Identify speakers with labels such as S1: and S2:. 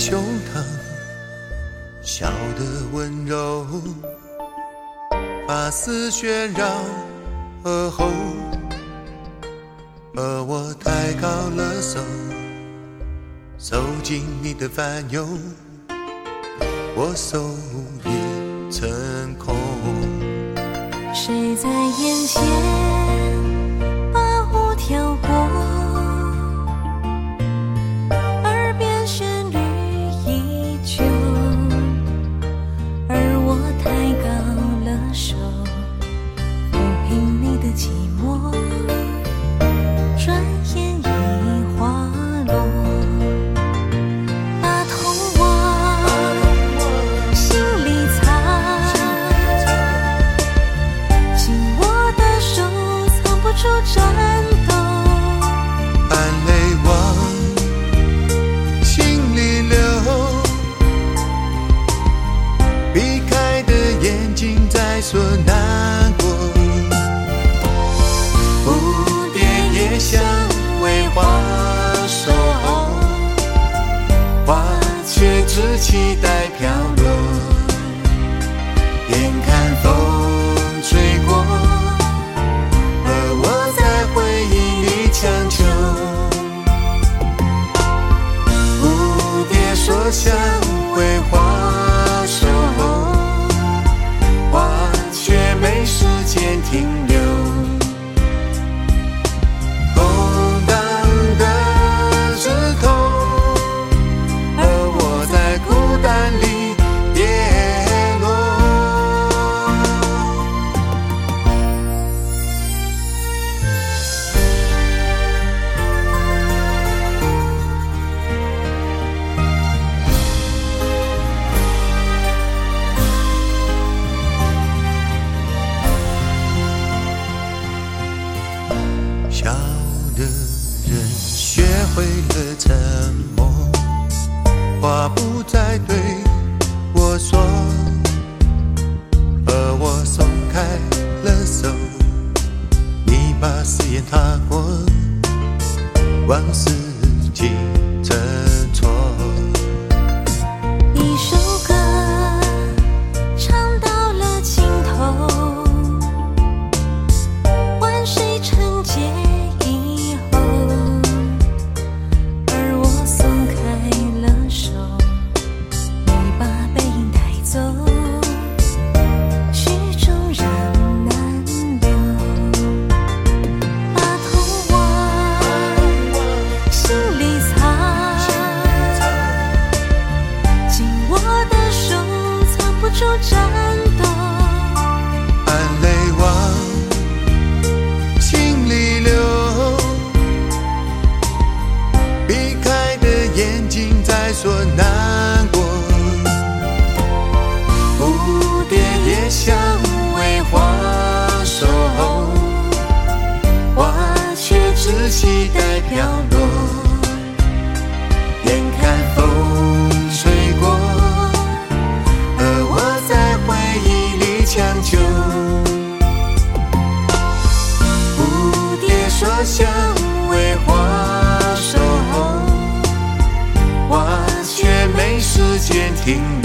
S1: 胸膛笑得温柔，发丝旋绕耳后，而我抬高了手，走进你的烦忧，我手也成空。
S2: 谁在眼前？
S1: 所难过。蝴蝶也想为花守候花却只期待飘落。笑的人学会了沉默，话不再对我说。
S2: 所难
S1: ทิ้ง